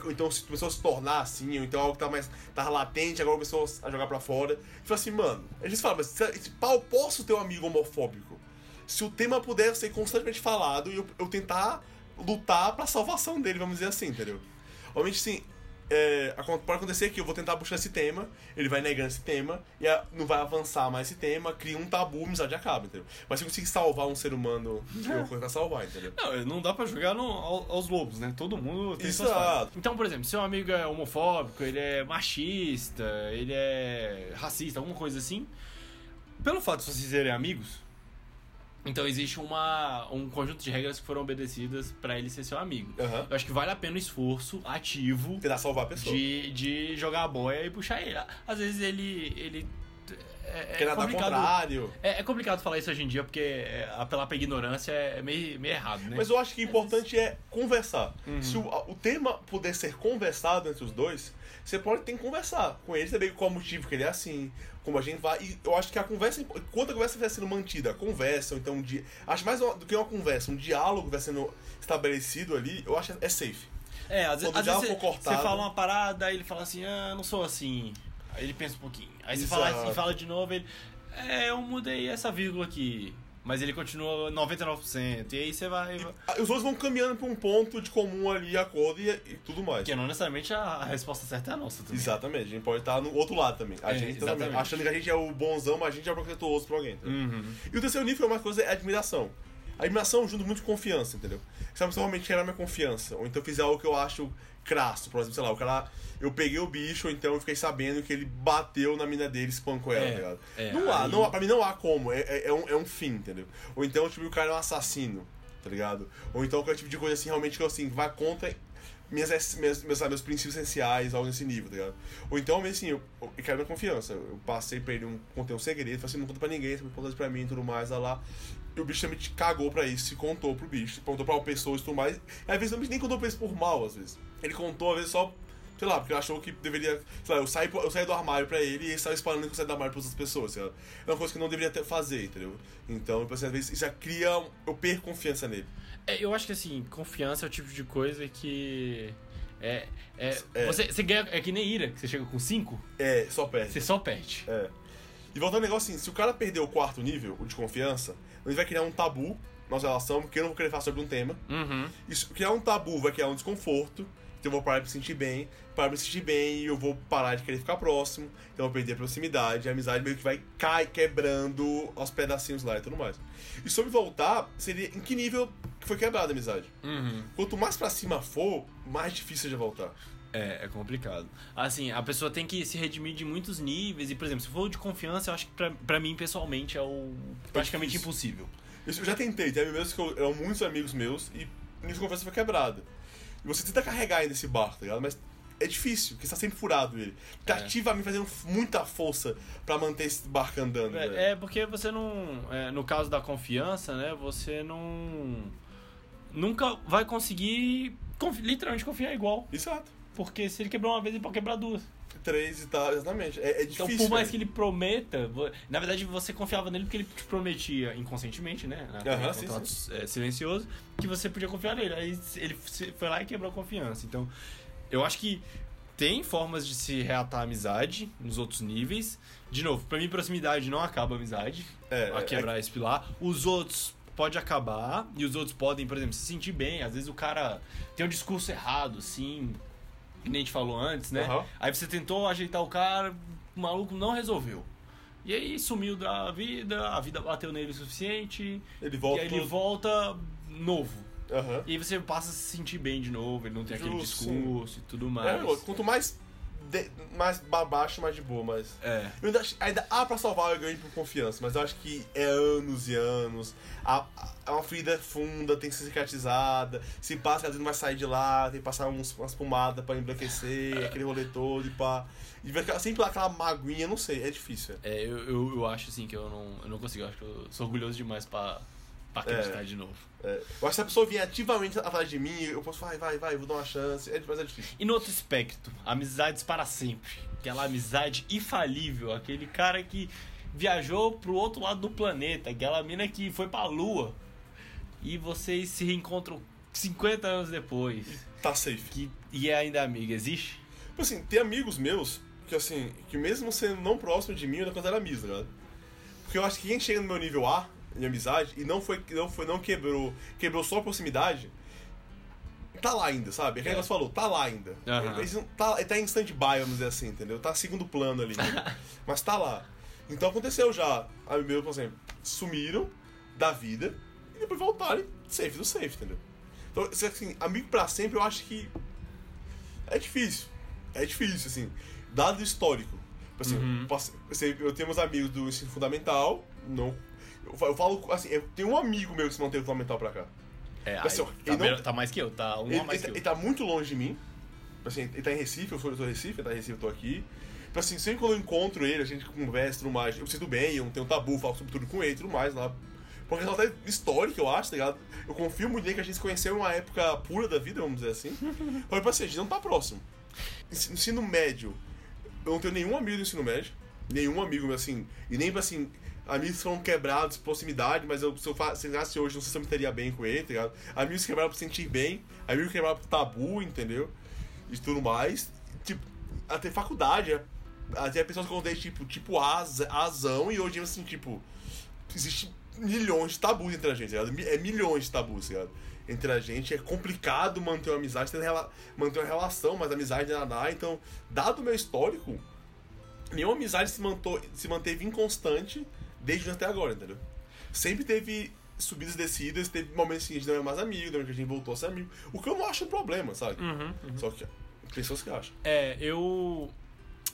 Speaker 1: Então começou a se tornar assim, ou então algo que tá mais tava latente, agora começou a jogar pra fora. E fala assim, mano, a gente fala, mas se, se pá, eu posso ter um amigo homofóbico? Se o tema puder ser constantemente falado e eu, eu tentar lutar pra salvação dele, vamos dizer assim, entendeu? Obviamente, sim, é, pode acontecer que eu vou tentar puxar esse tema, ele vai negando esse tema, e a- não vai avançar mais esse tema, cria um tabu, a amizade acaba, entendeu? Mas se eu conseguir salvar um ser humano, eu vou tentar salvar, entendeu?
Speaker 2: Não, não dá pra jogar no, ao- aos lobos, né? Todo mundo tem suas
Speaker 1: Exato.
Speaker 2: falhas. Então, por exemplo, seu amigo é homofóbico, ele é machista, ele é racista, alguma coisa assim. Pelo fato de vocês serem amigos, então existe uma, um conjunto de regras que foram obedecidas pra ele ser seu amigo.
Speaker 1: Aham.
Speaker 2: Eu acho que vale a pena o esforço ativo
Speaker 1: Tentar salvar a pessoa.
Speaker 2: de, de jogar a boia e puxar ele. Às vezes ele. ele é, é complicado.
Speaker 1: contrário.
Speaker 2: É, é complicado falar isso hoje em dia, porque é, apelar pra ignorância é meio, meio errado, né?
Speaker 1: Mas eu acho que o importante é conversar.
Speaker 2: Uhum.
Speaker 1: Se o, o tema puder ser conversado entre os dois, você pode ter que conversar com ele, saber qual o motivo que ele é assim, como a gente vai. E eu acho que a conversa, enquanto a conversa vai sendo mantida, a conversa, ou então um dia. Acho mais uma- do que uma conversa, um diálogo vai sendo estabelecido ali, eu acho que é safe.
Speaker 2: É, às, vezes-
Speaker 1: Quando
Speaker 2: às vezes
Speaker 1: for
Speaker 2: você,
Speaker 1: cortado-
Speaker 2: você fala uma parada, aí ele fala assim, ah, não sou assim. Aí ele pensa um pouquinho. Aí você fala, assim, fala de novo, ele. É, eu mudei essa vírgula aqui. Mas ele continua 99%. E aí você vai.
Speaker 1: Ah, Os outros vão caminhando para um ponto de comum ali, acordo e, e tudo mais.
Speaker 2: Porque não necessariamente a, a resposta certa é a nossa também.
Speaker 1: Exatamente, a gente pode estar no outro lado também. A
Speaker 2: É,
Speaker 1: gente também, achando que a gente é o bonzão, mas a gente é o protetuoso pra alguém. entendeu?
Speaker 2: Uhum.
Speaker 1: E o terceiro nível é uma coisa, é admiração. A admiração junto muito com confiança, entendeu? Se a pessoa realmente quer a minha confiança, ou então fizer algo que eu acho crasso, por exemplo, sei lá, o cara. Eu peguei o bicho, ou então eu fiquei sabendo que ele bateu na mina dele e espancou ela,
Speaker 2: É,
Speaker 1: tá ligado?
Speaker 2: é,
Speaker 1: não há,
Speaker 2: aí-
Speaker 1: não há, pra mim não há como, é, é, é um, é um fim, entendeu? Ou então, tipo, o cara é um assassino, tá ligado? Ou então qualquer tipo de coisa assim, realmente que eu assim, vai contra. Minhas, minhas, meus, meus princípios essenciais, algo nesse nível, tá ligado? Ou então, assim, eu, eu quero minha confiança. Eu passei pra ele, um, contei um segredo, falei assim, não conta pra ninguém, você é importante pra mim e tudo mais, lá lá. E o bicho também cagou pra isso, se contou pro bicho, contou pra pessoas e tudo mais. E às vezes o bicho nem contou pra isso por mal, às vezes. Ele contou, às vezes, só, sei lá, porque ele achou que deveria. Sei lá, eu saí, eu saí do armário pra ele e ele estava espalhando que eu saí do armário pras outras pessoas, sei lá. É uma coisa que eu não deveria ter, fazer, entendeu? Então, tipo assim, às vezes isso já cria. Eu perco confiança nele.
Speaker 2: É, eu acho que assim, confiança é o tipo de coisa que. É. é,
Speaker 1: É.
Speaker 2: Você, você ganha. É que nem ira, que você chega com 5,
Speaker 1: É, só perde.
Speaker 2: você só perde.
Speaker 1: É. E voltando ao negócio assim, se o cara perder o quarto nível, o de confiança, ele vai criar um tabu na nossa relação, porque eu não vou querer falar sobre um tema.
Speaker 2: Uhum.
Speaker 1: Isso, criar um tabu vai criar um desconforto, então eu vou parar de me sentir bem, parar de me sentir bem e eu vou parar de querer ficar próximo, então eu vou perder a proximidade, a amizade meio que vai cai, quebrando aos pedacinhos lá e tudo mais. E sobre voltar, seria em que nível que foi quebrada a amizade?
Speaker 2: Uhum.
Speaker 1: Quanto mais pra cima for, mais difícil é de voltar.
Speaker 2: É, é complicado. Assim, a pessoa tem que se redimir de muitos níveis. E, por exemplo, se for de confiança, eu acho que pra, pra mim, pessoalmente, é o praticamente
Speaker 1: difícil.
Speaker 2: impossível.
Speaker 1: Eu já tentei, tem amigos que eu, eram muitos amigos meus e nisso conversa foi quebrada. E você tenta carregar ainda esse barco, tá ligado? Mas é difícil, porque você tá sempre furado ele. Tá
Speaker 2: É.
Speaker 1: ativamente fazendo muita força pra manter esse barco andando.
Speaker 2: É, é porque você não. é, no caso da confiança, né? Você não. Nunca vai conseguir confi- literalmente confiar igual.
Speaker 1: Exato.
Speaker 2: Porque se ele quebrou uma vez, ele pode quebrar duas.
Speaker 1: Três e tal, exatamente. É, é
Speaker 2: Então,
Speaker 1: difícil.
Speaker 2: por mais
Speaker 1: velho.
Speaker 2: que ele prometa, na verdade você confiava nele porque ele te prometia inconscientemente, né?
Speaker 1: Aham,
Speaker 2: Em
Speaker 1: sim,
Speaker 2: contrato é, silencioso, que você podia confiar nele. Aí ele foi lá e quebrou a confiança. Então, eu acho que tem formas de se reatar a amizade nos outros níveis. De novo, pra mim, proximidade não acaba a amizade.
Speaker 1: É,
Speaker 2: a
Speaker 1: é-
Speaker 2: quebrar esse pilar. Os outros pode acabar e os outros podem, por exemplo, se sentir bem. Às vezes o cara tem um discurso errado, assim, que nem a gente falou antes, né?
Speaker 1: Aham.
Speaker 2: Aí você tentou ajeitar o cara, o maluco não resolveu. E aí sumiu da vida, a vida bateu nele o suficiente,
Speaker 1: Ele volta.
Speaker 2: e aí ele volta novo.
Speaker 1: Aham.
Speaker 2: E aí você passa a se sentir bem de novo, ele não tem aquele
Speaker 1: Justo,
Speaker 2: discurso e tudo
Speaker 1: É,
Speaker 2: mais.
Speaker 1: quanto mais, de- mais baixo, mais de boa, mas.
Speaker 2: É.
Speaker 1: Eu ainda, ainda há pra salvar o ganho por confiança, mas eu acho que é anos e anos. A, a- é uma ferida funda, tem que ser cicatrizada. Se passa, às vezes não vai sair de lá, tem que passar uns, umas pomadas pra embranquecer, aquele rolê todo e pá. E vai ficar sempre lá aquela maguinha, não sei, é difícil. é.
Speaker 2: É, eu, eu, eu acho assim que eu não, eu não consigo, eu acho que eu sou orgulhoso demais pra, pra acreditar de novo.
Speaker 1: É. Eu acho que se a pessoa vier ativamente atrás de mim, eu posso falar, vai, vai, vai, vou dar uma chance. É, mas é difícil.
Speaker 2: E no outro espectro, amizades para sempre. Aquela amizade infalível, aquele cara que viajou pro outro lado do planeta, aquela mina que foi pra lua. E vocês se reencontram 50 anos depois.
Speaker 1: Tá safe.
Speaker 2: Que, e é ainda amiga, existe?
Speaker 1: Tipo assim, tem amigos meus que, assim, que mesmo sendo não próximo de mim, eu ainda considero amigos, tá ligado? Porque eu acho que quem chega no meu nível A de amizade e não foi, não foi, não quebrou, quebrou só a proximidade, tá lá ainda, sabe? É que
Speaker 2: É.
Speaker 1: negócio falou, tá lá ainda.
Speaker 2: Aham.
Speaker 1: Ele, ele tá, ele tá em stand-by, vamos dizer assim, entendeu? Tá segundo plano ali. entendeu? Mas tá lá. Então aconteceu já, amigos meus, por exemplo, sumiram da vida e depois voltaram safe do safe, entendeu? Então, assim, amigo pra sempre eu acho que é difícil. É difícil, assim. Dado histórico. Assim,
Speaker 2: Uhum.
Speaker 1: eu sei- eu tenho uns amigos do ensino fundamental, não. Eu eu falo assim, eu tenho um amigo meu que se manteve do fundamental pra cá.
Speaker 2: É,
Speaker 1: Assim,
Speaker 2: aí,
Speaker 1: ó,
Speaker 2: tá,
Speaker 1: ele não-
Speaker 2: tá mais que eu, tá um
Speaker 1: Ele,
Speaker 2: mais
Speaker 1: ele,
Speaker 2: que
Speaker 1: ele tá muito longe de mim. Assim, ele tá em Recife, eu sou, de Recife, ele tá em Recife, eu tô aqui. Então, assim, sempre quando eu encontro ele, a gente conversa e tudo mais, eu me sinto bem, eu não tenho tabu, falo sobre tudo com ele e tudo mais lá. Por uma questão até histórica, eu acho, tá ligado? Eu confio muito nele que a gente se conheceu em uma época pura da vida, vamos dizer assim. Mas, tipo assim, a gente não tá próximo. Ensi- Ensino médio, eu não tenho nenhum amigo do ensino médio. Nenhum amigo, assim. E nem, assim, amigos foram quebrados, proximidade, mas eu, se eu fa- se eu chegasse hoje, não sei se eu me teria bem com ele, tá ligado? Amigos quebrados por sentir bem, amigos quebrados por tabu, entendeu? E tudo mais. Tipo, até faculdade, até pessoas que eu tipo, tipo Az- Azão, e hoje, assim, tipo, existe milhões de tabus entre a gente, tá ligado? É milhões de tabus, tá ligado? Entre a gente, é complicado manter uma amizade, manter uma relação, mas amizade ainda dá. Então, dado o meu histórico, nenhuma amizade se, mantou, se manteve inconstante desde até agora, entendeu? Sempre teve subidas e descidas, teve momentos que a gente não é mais amigo, momentos que a gente voltou a ser amigo. O que eu não acho um problema, sabe?
Speaker 2: Uhum, uhum.
Speaker 1: Só que pessoas que acham.
Speaker 2: É, eu.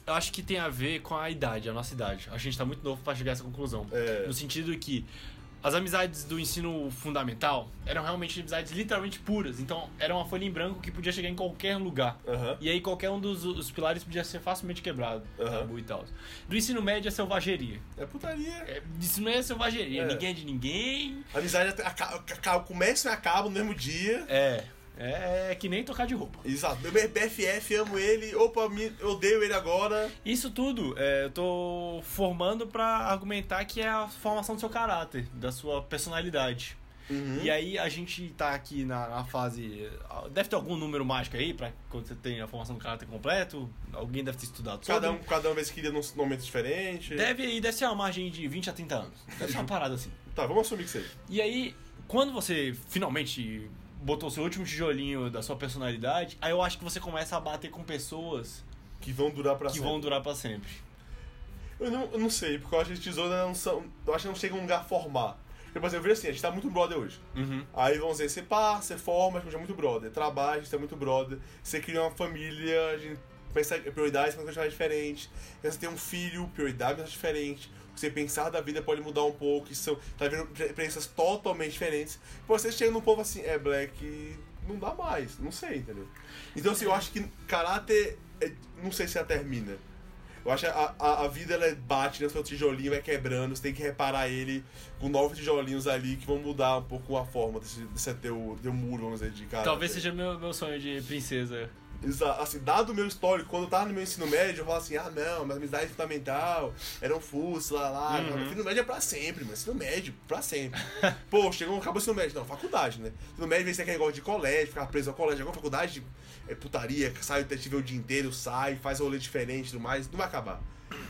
Speaker 2: Eu acho que tem a ver com a idade, a nossa idade. A gente tá muito novo pra chegar a essa conclusão.
Speaker 1: É.
Speaker 2: No sentido que as amizades do ensino fundamental eram realmente amizades literalmente puras. Então, era uma folha em branco que podia chegar em qualquer lugar.
Speaker 1: Aham.
Speaker 2: E aí, qualquer um dos os pilares podia ser facilmente quebrado.
Speaker 1: Aham.
Speaker 2: Tabu e tal. Do ensino médio é selvageria.
Speaker 1: É putaria.
Speaker 2: É, isso não é selvageria.
Speaker 1: É.
Speaker 2: Ninguém é de ninguém.
Speaker 1: A amizade começa e acaba no mesmo dia.
Speaker 2: É. É, que nem tocar de roupa.
Speaker 1: Exato. Meu BFF, amo ele. Opa, me, odeio ele agora.
Speaker 2: Isso tudo é, eu tô formando pra argumentar que é a formação do seu caráter, da sua personalidade.
Speaker 1: Uhum.
Speaker 2: E aí a gente tá aqui na, na fase. Deve ter algum número mágico aí pra quando você tem a formação do caráter completo? Alguém deve ter estudado sobre.
Speaker 1: Cada um, cada uma vez queria num momento diferente.
Speaker 2: Deve aí, deve ser uma margem de 20 a 30 anos. Deve ser uma parada assim.
Speaker 1: Tá, vamos assumir que seja.
Speaker 2: E aí, quando você finalmente botou o seu último tijolinho da sua personalidade, aí eu acho que você começa a bater com pessoas
Speaker 1: Que vão durar pra
Speaker 2: que
Speaker 1: sempre.
Speaker 2: vão durar pra sempre.
Speaker 1: Eu não, eu não sei, porque eu acho que as tesouras não são. Eu acho que não chega a um lugar formar. Por exemplo, eu vejo assim, a gente tá muito brother hoje.
Speaker 2: Uhum.
Speaker 1: Aí vamos dizer, você pá, você forma, a gente é muito brother. Trabalha, a gente é muito brother. Você cria uma família, a gente pensa prioridades, mas coisas diferentes. Você tem um filho, prioridade mas diferente. Você pensar da vida pode mudar um pouco, isso são, tá vendo experiências totalmente diferentes. Pô, você chega num povo assim, é, Black, não dá mais, não sei, entendeu? Então, assim, eu acho que caráter, é- não sei se ela termina. Eu acho que a, a, a vida ela bate no seu tijolinho, vai quebrando, você tem que reparar ele com novos tijolinhos ali que vão mudar um pouco a forma desse, desse teu, teu muro, vamos dizer, de cara.
Speaker 2: Talvez seja meu, meu sonho de princesa.
Speaker 1: Assim, dado o meu histórico, quando eu tava no meu ensino médio, eu falava assim, ah não, mas amizade fundamental, era um fuso, lá, lá,
Speaker 2: Uhum.
Speaker 1: uhum. ensino médio é pra sempre, mas ensino médio, pra sempre. Pô, chegou, acabou o ensino médio, não, faculdade, né? Ensino médio vem ser aquele negócio de colégio, ficar preso ao colégio, agora faculdade é putaria, sai o detetive o dia inteiro, sai, faz rolê diferente e tudo mais, não vai acabar.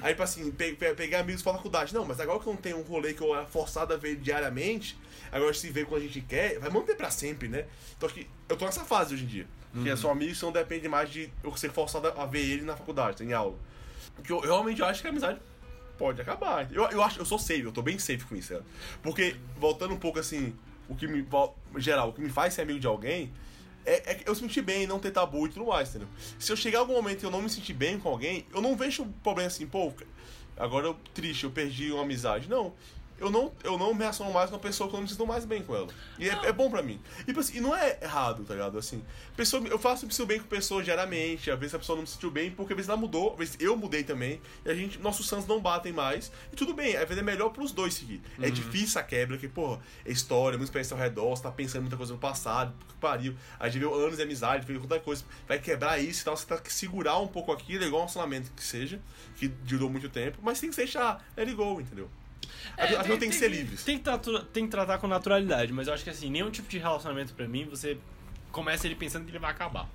Speaker 1: Aí, tipo assim, pe pe pegar amigos pra faculdade. Não, mas agora que eu não tenho um rolê que eu era forçado a ver diariamente, agora se vê quando a gente quer, vai manter pra sempre, né? Então aqui, eu tô nessa fase hoje em dia. Que é só amigo, isso não depende mais de eu ser forçado a ver ele na faculdade, em aula. Porque eu realmente acho que a amizade pode acabar. Eu, eu acho, eu sou safe, eu tô bem safe com isso, né? Porque, voltando um pouco assim, o que me. Geral, o que me faz ser amigo de alguém é, é que eu se sentir bem, não ter tabu e tudo mais, entendeu? Se eu chegar algum momento e eu não me sentir bem com alguém, eu não vejo um problema assim, pô, agora eu triste, eu perdi uma amizade. Não. Eu não, eu não me relaciono mais com uma pessoa que eu não me sinto mais bem com ela. E é, é bom pra mim. E, tipo assim, e não é errado, tá ligado? Assim, pessoa, eu faço me sinto bem com pessoas diariamente. Às vezes a pessoa não me sentiu bem, porque às vezes ela mudou, às vezes eu mudei também. E a gente, nossos santos não batem mais. E tudo bem, às vezes é melhor pros dois seguir. É difícil a quebra, porque, porra, é história, muita experiência ao redor, você tá pensando muita coisa no passado, que pariu. A gente viveu anos de amizade, viveu tanta coisa. Vai quebrar isso e tal, você tá que segurar um pouco aquilo, é igual um relacionamento que seja, que durou muito tempo, mas tem que deixar, let it go, entendeu?
Speaker 2: É,
Speaker 1: As pessoas têm que ser livres.
Speaker 2: Tem que, tem que tratar com naturalidade, mas eu acho que assim, nenhum tipo de relacionamento pra mim, você começa ele pensando que ele vai acabar.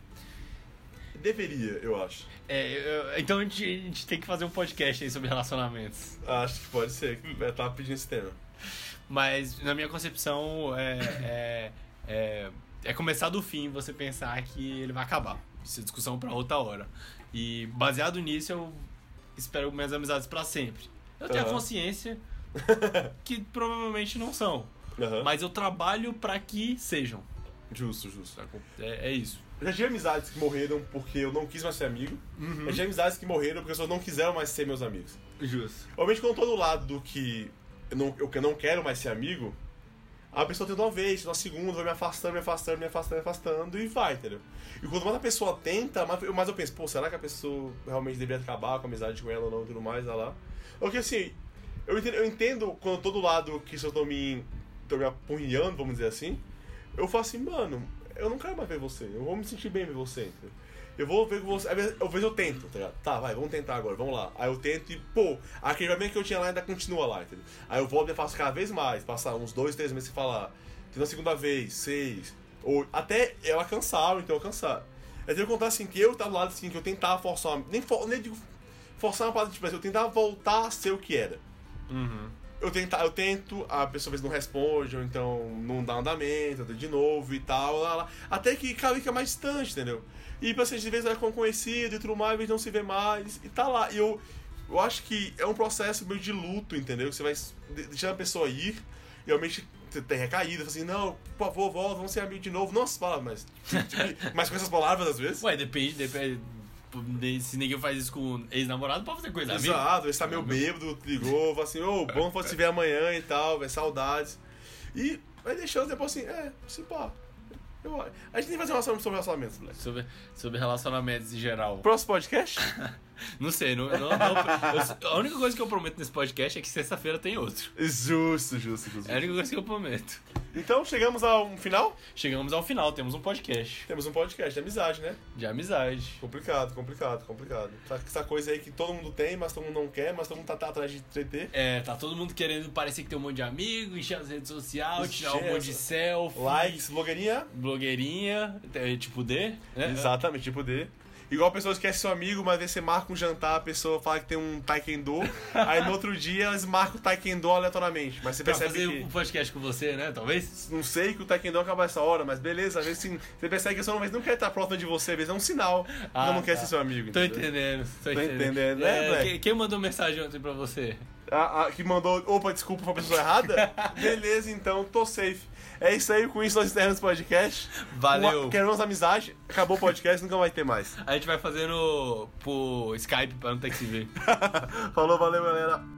Speaker 1: Deveria, eu acho.
Speaker 2: É, eu- então a gente, a gente tem que fazer um podcast aí sobre relacionamentos.
Speaker 1: Acho que pode ser, eu tava pedindo esse tema.
Speaker 2: Mas na minha concepção é, é, é, é começar do fim você pensar que ele vai acabar. Isso é discussão pra outra hora. E baseado nisso eu espero minhas amizades pra sempre. Eu tenho a
Speaker 1: Aham.
Speaker 2: consciência que provavelmente não são.
Speaker 1: Aham.
Speaker 2: Mas eu trabalho pra que sejam.
Speaker 1: Justo, justo.
Speaker 2: É, é isso.
Speaker 1: Eu já tive amizades que morreram porque eu não quis mais ser amigo.
Speaker 2: Uhum.
Speaker 1: Eu já tive amizades que morreram porque as pessoas não quiseram mais ser meus amigos.
Speaker 2: Justo.
Speaker 1: Obviamente, quando eu tô do lado do que eu não, eu que eu não quero mais ser amigo, a pessoa tenta uma vez, uma segunda, vai me afastando, me afastando, me afastando, me afastando e vai, entendeu? E quanto mais a pessoa tenta, mais eu, mais eu penso, pô, será que a pessoa realmente deveria acabar com a amizade com ela ou não e tudo mais, lá lá. Porque assim, eu entendo, eu entendo quando eu tô do lado que se eu tô me, tô me apurrinhando, vamos dizer assim, eu falo assim, mano, eu não quero mais ver você, eu vou me sentir bem ver você? Eu vou ver com você. Às vezes, às vezes eu tento, tá ligado? Tá, vai, vamos tentar agora, vamos lá. Aí eu tento e, pô, aquele momento que eu tinha lá ainda continua lá, entendeu? Aí eu volto e faço cada vez mais, passar uns dois, três meses sem falar. Tento a segunda vez, seis. Ou até ela cansar, então eu cansar. Eu tenho que contar assim, que eu tava lado assim, que eu tentava forçar uma. Nem, for, nem digo forçar uma parada, tipo assim, eu tentava voltar a ser o que era.
Speaker 2: Uhum.
Speaker 1: Eu, tenta, eu tento, a pessoa às vezes não responde, ou então não dá andamento, de novo e tal, lá, lá. Até que vez fica mais distante, entendeu? E vocês de vez vai com conhecido e tudo mais, às vezes não se vê mais, e tá lá. E eu, eu acho que é um processo meio de luto, entendeu? Você vai de- deixando a pessoa ir, e realmente tem recaída, assim, não, por favor, volta, vamos ser amigos de novo. Nossa, fala, mas. tipo, mas com essas palavras às vezes.
Speaker 2: Ué, depende, depende. De- Se ninguém faz isso com ex-namorado, pode fazer coisa.
Speaker 1: Exato, ele tá meio bêbado, ligou, falou assim, ô, bom fosse te ver amanhã e tal, velho, saudades. E vai deixando depois assim, é, se pá. Eu, a gente tem que fazer uma sobre relacionamentos, moleque.
Speaker 2: Sobre, sobre relacionamentos em geral.
Speaker 1: Próximo podcast?
Speaker 2: Não sei, não, não- não- eu- a única coisa que eu prometo nesse podcast é que sexta-feira tem outro.
Speaker 1: Justo, justo, inclusive.
Speaker 2: É a única coisa que eu prometo.
Speaker 1: Então, chegamos ao final.
Speaker 2: Chegamos ao final, temos um podcast
Speaker 1: Temos um podcast de amizade, né?
Speaker 2: de amizade.
Speaker 1: Complicado, complicado, complicado. Essa, coisa aí que todo mundo tem, mas todo mundo não quer, mas todo mundo tá, tá atrás de TT.
Speaker 2: É, tá todo mundo querendo parecer que tem um monte de amigo, encher as redes sociais, tirar um monte de selfie.
Speaker 1: Likes, blogueirinha.
Speaker 2: Blogueirinha, é, tipo D. né?
Speaker 1: Exatamente, tipo D. Igual a pessoa esquece seu amigo, mas aí você marca um jantar, a pessoa fala que tem um taekwondo, aí no outro dia elas marcam o taekwondo aleatoriamente. Mas você
Speaker 2: Pra
Speaker 1: percebe
Speaker 2: fazer
Speaker 1: que...
Speaker 2: um podcast com você, né? Talvez?
Speaker 1: Não sei que o taekwondo acaba essa hora, mas beleza, às vezes sim, você percebe que a pessoa não, não quer estar próxima de você, às vezes é um sinal que
Speaker 2: Ah,
Speaker 1: ela não quer
Speaker 2: tá.
Speaker 1: ser seu amigo.
Speaker 2: Tô
Speaker 1: entendeu?
Speaker 2: entendendo, tô
Speaker 1: Tá
Speaker 2: entendendo.
Speaker 1: entendendo, né,
Speaker 2: É, quem, quem mandou mensagem ontem pra você?
Speaker 1: A, a- que mandou, opa, desculpa, foi a pessoa errada? Beleza, então, tô safe. É isso aí, com isso nós encerramos o podcast.
Speaker 2: Valeu.
Speaker 1: Uma, queremos amizade, acabou o podcast, nunca vai ter mais.
Speaker 2: A gente vai fazendo por Skype pra não ter que se ver.
Speaker 1: Falou, valeu, galera.